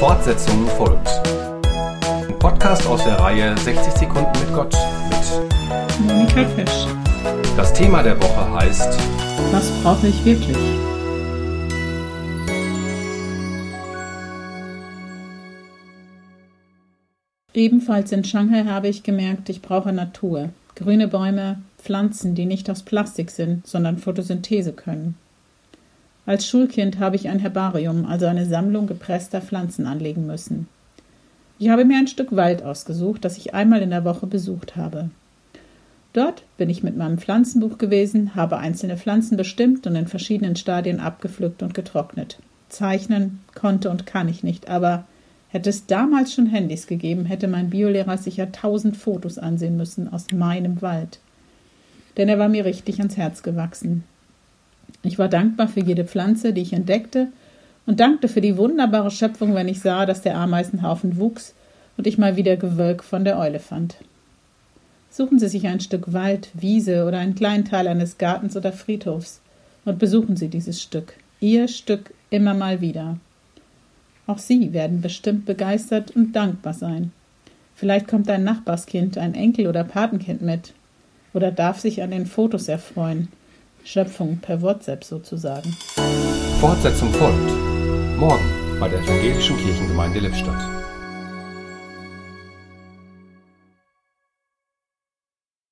Fortsetzung folgt. Ein Podcast aus der Reihe 60 Sekunden mit Gott mit Monika Fisch. Das Thema der Woche heißt Was brauche ich wirklich? Ebenfalls in Shanghai habe ich gemerkt, ich brauche Natur. Grüne Bäume, Pflanzen, die nicht aus Plastik sind, sondern Photosynthese können. Als Schulkind habe ich ein Herbarium, also eine Sammlung gepresster Pflanzen anlegen müssen. Ich habe mir ein Stück Wald ausgesucht, das ich einmal in der Woche besucht habe. Dort bin ich mit meinem Pflanzenbuch gewesen, habe einzelne Pflanzen bestimmt und in verschiedenen Stadien abgepflückt und getrocknet. Zeichnen konnte und kann ich nicht, aber hätte es damals schon Handys gegeben, hätte mein Biolehrer sicher tausend Fotos ansehen müssen aus meinem Wald. Denn er war mir richtig ans Herz gewachsen. Ich war dankbar für jede Pflanze, die ich entdeckte, und dankte für die wunderbare Schöpfung, wenn ich sah, dass der Ameisenhaufen wuchs und ich mal wieder Gewölk von der Eule fand. Suchen Sie sich ein Stück Wald, Wiese oder einen kleinen Teil eines Gartens oder Friedhofs und besuchen Sie dieses Stück, Ihr Stück immer mal wieder. Auch Sie werden bestimmt begeistert und dankbar sein. Vielleicht kommt ein Nachbarskind, ein Enkel oder Patenkind mit oder darf sich an den Fotos erfreuen Schöpfung per WhatsApp sozusagen. Fortsetzung folgt. Morgen bei der Evangelischen Kirchengemeinde Lippstadt.